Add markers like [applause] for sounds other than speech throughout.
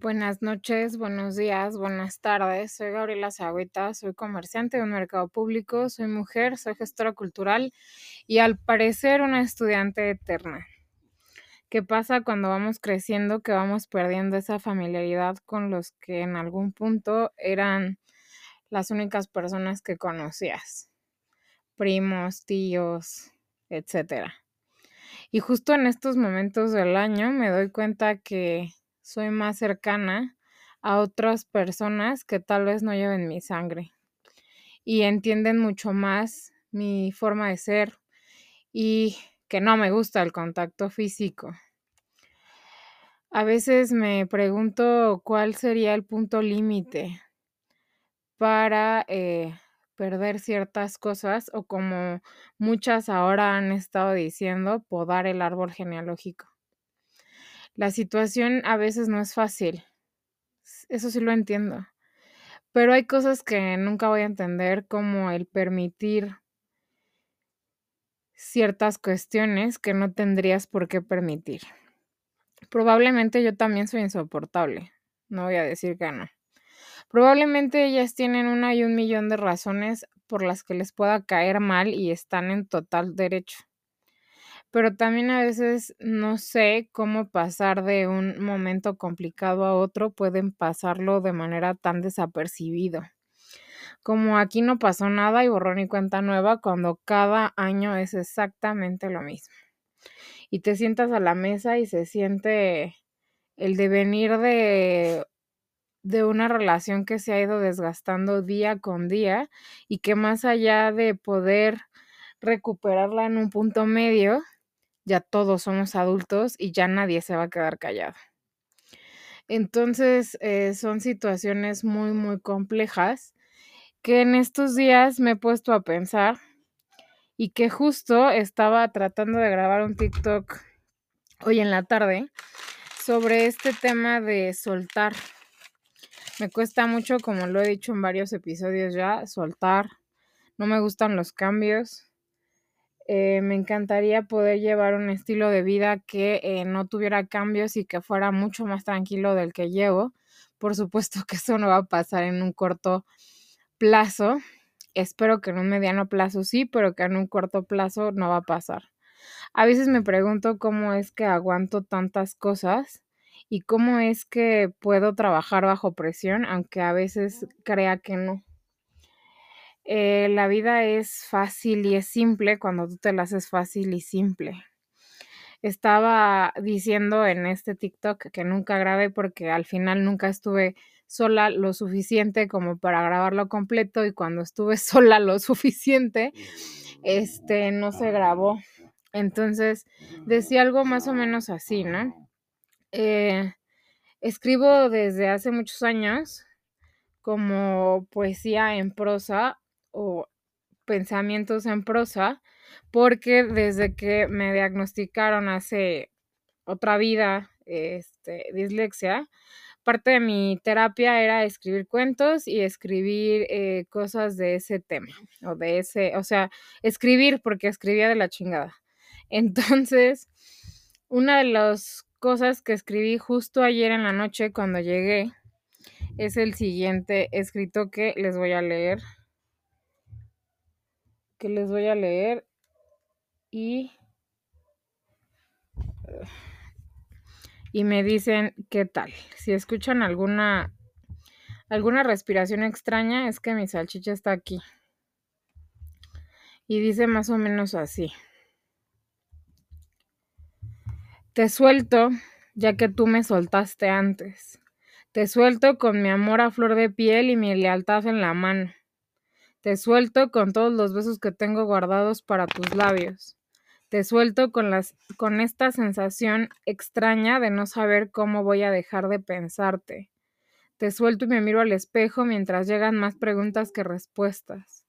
Buenas noches, buenos días, buenas tardes. Soy Gabriela Zagüita, soy comerciante de un mercado público, soy mujer, soy gestora cultural y al parecer una estudiante eterna. ¿Qué pasa cuando vamos creciendo que vamos perdiendo esa familiaridad con los que en algún punto eran las únicas personas que conocías? Primos, tíos, etcétera. Y justo en estos momentos del año me doy cuenta que soy más cercana a otras personas que tal vez no lleven mi sangre y entienden mucho más mi forma de ser y que no me gusta el contacto físico. A veces me pregunto cuál sería el punto límite para eh, perder ciertas cosas o como muchas ahora han estado diciendo, podar el árbol genealógico. La situación a veces no es fácil, eso sí lo entiendo, pero hay cosas que nunca voy a entender como el permitir ciertas cuestiones que no tendrías por qué permitir. Probablemente yo también soy insoportable, no voy a decir que no. Probablemente ellas tienen una y un millón de razones por las que les pueda caer mal y están en total derecho pero también a veces no sé cómo pasar de un momento complicado a otro, pueden pasarlo de manera tan desapercibido. Como aquí no pasó nada y borrón y cuenta nueva cuando cada año es exactamente lo mismo. Y te sientas a la mesa y se siente el devenir de de una relación que se ha ido desgastando día con día y que más allá de poder recuperarla en un punto medio, ya todos somos adultos y ya nadie se va a quedar callado. Entonces, eh, son situaciones muy, muy complejas que en estos días me he puesto a pensar y que justo estaba tratando de grabar un TikTok hoy en la tarde sobre este tema de soltar. Me cuesta mucho, como lo he dicho en varios episodios ya, soltar. No me gustan los cambios. Eh, me encantaría poder llevar un estilo de vida que eh, no tuviera cambios y que fuera mucho más tranquilo del que llevo. Por supuesto que eso no va a pasar en un corto plazo. Espero que en un mediano plazo sí, pero que en un corto plazo no va a pasar. A veces me pregunto cómo es que aguanto tantas cosas y cómo es que puedo trabajar bajo presión, aunque a veces crea que no. Eh, la vida es fácil y es simple cuando tú te la haces fácil y simple. Estaba diciendo en este TikTok que nunca grabé porque al final nunca estuve sola lo suficiente como para grabarlo completo y cuando estuve [laughs] sola lo suficiente, este no se grabó. Entonces decía algo más o menos así, ¿no? Eh, escribo desde hace muchos años como poesía en prosa o pensamientos en prosa, porque desde que me diagnosticaron hace otra vida este, dislexia, parte de mi terapia era escribir cuentos y escribir eh, cosas de ese tema, o de ese, o sea, escribir porque escribía de la chingada. [laughs] Entonces, una de las cosas que escribí justo ayer en la noche cuando llegué es el siguiente escrito que les voy a leer que les voy a leer y, y me dicen qué tal. Si escuchan alguna, alguna respiración extraña, es que mi salchicha está aquí. Y dice más o menos así. Te suelto, ya que tú me soltaste antes. Te suelto con mi amor a flor de piel y mi lealtad en la mano. Te suelto con todos los besos que tengo guardados para tus labios. Te suelto con, las, con esta sensación extraña de no saber cómo voy a dejar de pensarte. Te suelto y me miro al espejo mientras llegan más preguntas que respuestas.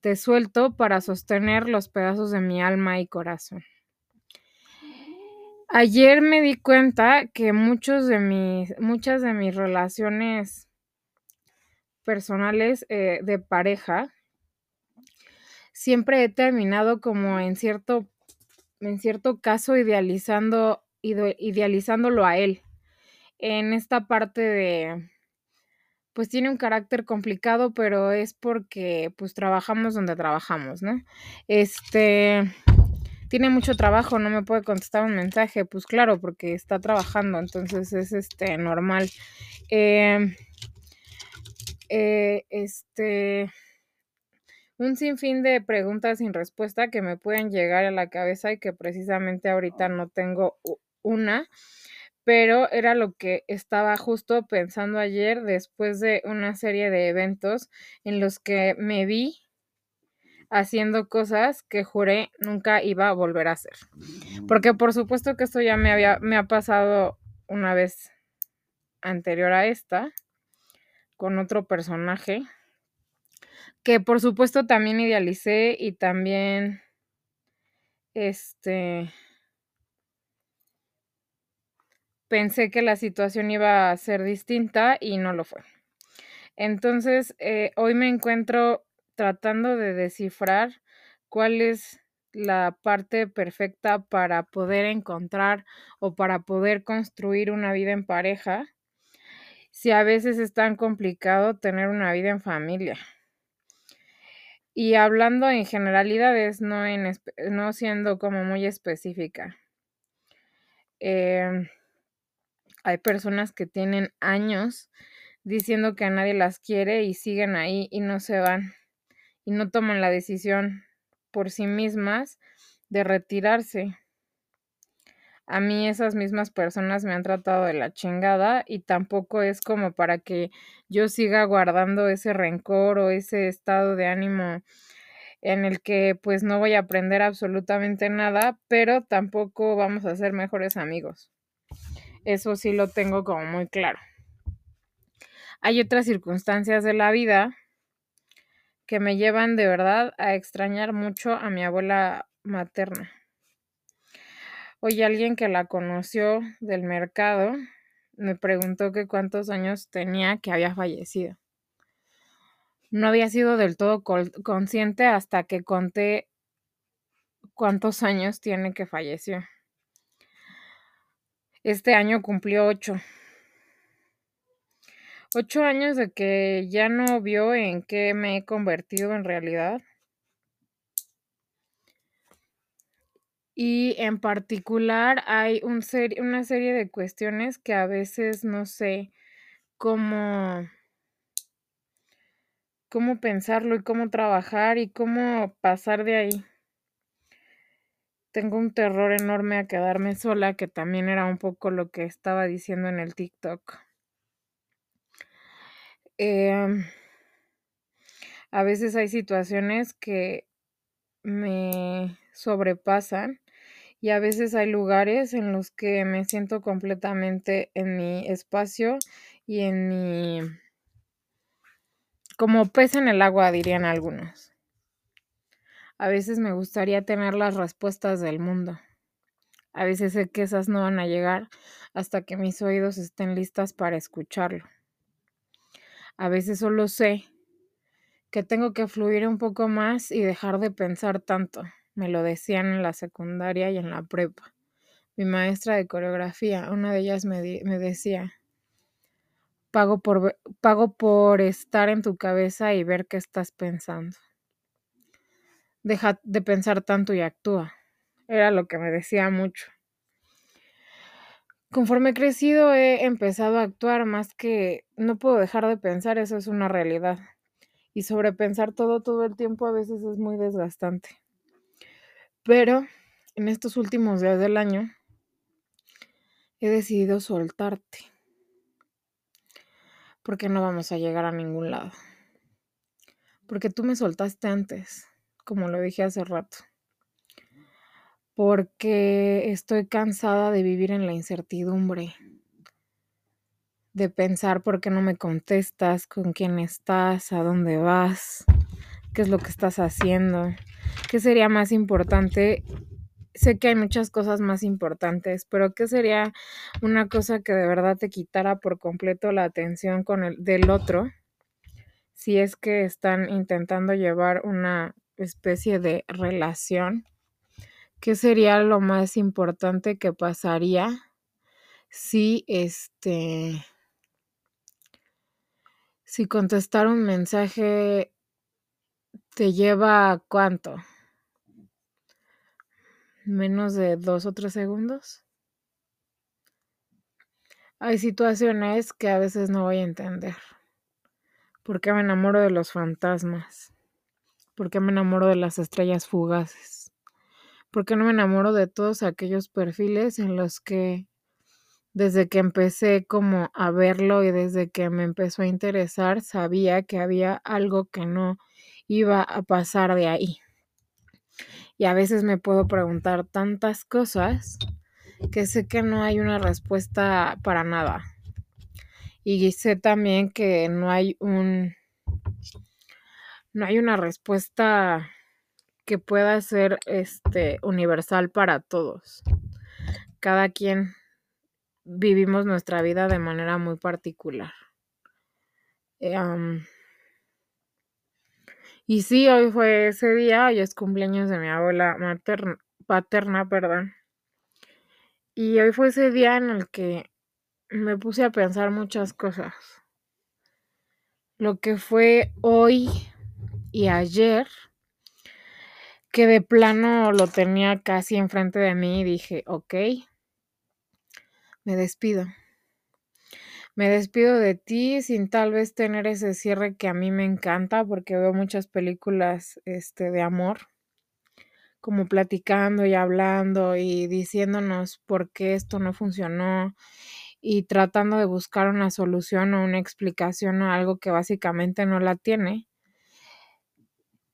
Te suelto para sostener los pedazos de mi alma y corazón. Ayer me di cuenta que muchos de mis, muchas de mis relaciones personales eh, de pareja, siempre he terminado como en cierto, en cierto caso idealizando, idealizándolo a él. en esta parte de, pues tiene un carácter complicado, pero es porque pues trabajamos donde trabajamos, ¿no? Este, tiene mucho trabajo, no me puede contestar un mensaje, pues claro, porque está trabajando, entonces es este normal. Eh, eh, este, un sinfín de preguntas sin respuesta que me pueden llegar a la cabeza y que precisamente ahorita no tengo una, pero era lo que estaba justo pensando ayer después de una serie de eventos en los que me vi haciendo cosas que juré nunca iba a volver a hacer. Porque por supuesto que esto ya me había me ha pasado una vez anterior a esta con otro personaje que por supuesto también idealicé y también este pensé que la situación iba a ser distinta y no lo fue. Entonces, eh, hoy me encuentro tratando de descifrar cuál es la parte perfecta para poder encontrar o para poder construir una vida en pareja, si a veces es tan complicado tener una vida en familia. Y hablando en generalidades, no, en, no siendo como muy específica. Eh, hay personas que tienen años diciendo que a nadie las quiere y siguen ahí y no se van y no toman la decisión por sí mismas de retirarse. A mí esas mismas personas me han tratado de la chingada y tampoco es como para que yo siga guardando ese rencor o ese estado de ánimo en el que pues no voy a aprender absolutamente nada, pero tampoco vamos a ser mejores amigos. Eso sí lo tengo como muy claro. Hay otras circunstancias de la vida que me llevan de verdad a extrañar mucho a mi abuela materna. Hoy alguien que la conoció del mercado me preguntó que cuántos años tenía que había fallecido. No había sido del todo consciente hasta que conté cuántos años tiene que falleció. Este año cumplió ocho. Ocho años de que ya no vio en qué me he convertido en realidad. Y en particular hay un una serie de cuestiones que a veces no sé cómo, cómo pensarlo y cómo trabajar y cómo pasar de ahí tengo un terror enorme a quedarme sola, que también era un poco lo que estaba diciendo en el TikTok. Em, a veces hay situaciones que me sobrepasan y a veces hay lugares en los que me siento completamente en mi espacio y en mi... como pez en el agua, dirían algunos. A veces me gustaría tener las respuestas del mundo. A veces sé que esas no van a llegar hasta que mis oídos estén listas para escucharlo. A veces solo sé que tengo que fluir un poco más y dejar de pensar tanto. Me lo decían en la secundaria y en la prepa. Mi maestra de coreografía, una de ellas me, decía, pago por, pago por estar en tu cabeza y ver qué estás pensando deja de pensar tanto y actúa. Era lo que me decía mucho. Conforme he crecido he empezado a actuar más que no puedo dejar de pensar, eso es una realidad. Y sobrepensar todo todo el tiempo a veces es muy desgastante. Pero en estos últimos días del año he decidido soltarte. Porque no vamos a llegar a ningún lado. Porque tú me soltaste antes como lo dije hace rato, porque estoy cansada de vivir en la incertidumbre, de pensar por qué no me contestas, con quién estás, a dónde vas, qué es lo que estás haciendo, qué sería más importante. Sé que hay muchas cosas más importantes, pero ¿qué sería una cosa que de verdad te quitara por completo la atención con el del otro? Si es que están intentando llevar una especie de relación, ¿qué sería lo más importante que pasaría si este si contestar un mensaje te lleva cuánto? Menos de dos o tres segundos. Hay situaciones que a veces no voy a entender. ¿Por qué me enamoro de los fantasmas? ¿Por qué me enamoro de las estrellas fugaces? ¿Por qué no me enamoro de todos aquellos perfiles en los que desde que empecé como a verlo y desde que me empezó a interesar, sabía que había algo que no iba a pasar de ahí. Y a veces me puedo preguntar tantas cosas que sé que no hay una respuesta para nada. Y sé también que no hay un no hay una respuesta que pueda ser este universal para todos. Cada quien vivimos nuestra vida de manera muy particular. Eh, y sí, hoy fue ese día, hoy es cumpleaños de mi abuela materna, paterna, perdón. Y hoy fue ese día en el que me puse a pensar muchas cosas. Lo que fue hoy y ayer, que de plano lo tenía casi enfrente de mí y dije, ok, me despido. Me despido de ti sin tal vez tener ese cierre que a mí me encanta porque veo muchas películas este, de amor, como platicando y hablando y diciéndonos por qué esto no funcionó y tratando de buscar una solución o una explicación a algo que básicamente no la tiene.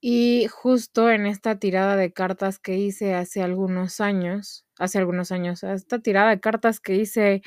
Y justo en esta tirada de cartas que hice hace algunos años, hace algunos años, esta tirada de cartas que hice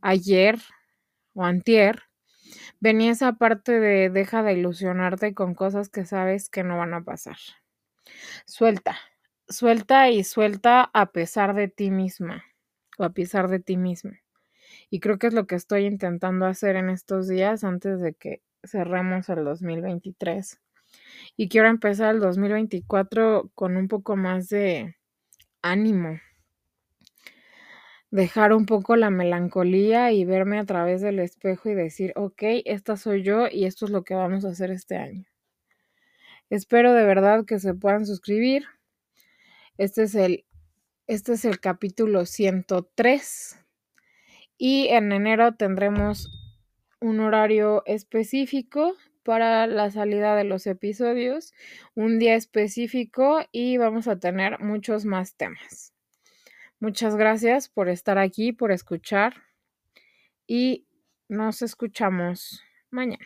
ayer o antier, venía esa parte de deja de ilusionarte con cosas que sabes que no van a pasar. Suelta, suelta y suelta a pesar de ti misma o a pesar de ti misma. Y creo que es lo que estoy intentando hacer en estos días antes de que cerremos el 2023 y quiero empezar el 2024 con un poco más de ánimo. Dejar un poco la melancolía y verme a través del espejo y decir, ok, esta soy yo y esto es lo que vamos a hacer este año. Espero de verdad que se puedan suscribir. Este es el, este es el capítulo 103 y en enero tendremos un horario específico para la salida de los episodios, un día específico y vamos a tener muchos más temas. Muchas gracias por estar aquí, por escuchar y nos escuchamos mañana.